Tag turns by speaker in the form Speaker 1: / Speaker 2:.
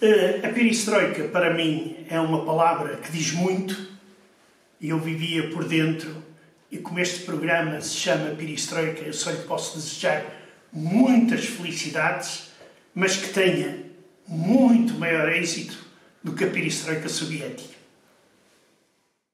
Speaker 1: Eh, a perestroika, para mim, é uma palavra que diz muito e eu vivia por dentro. E como este programa se chama Perestroika, eu só lhe posso desejar muitas felicidades, mas que tenha muito maior êxito do que a perestroika soviética.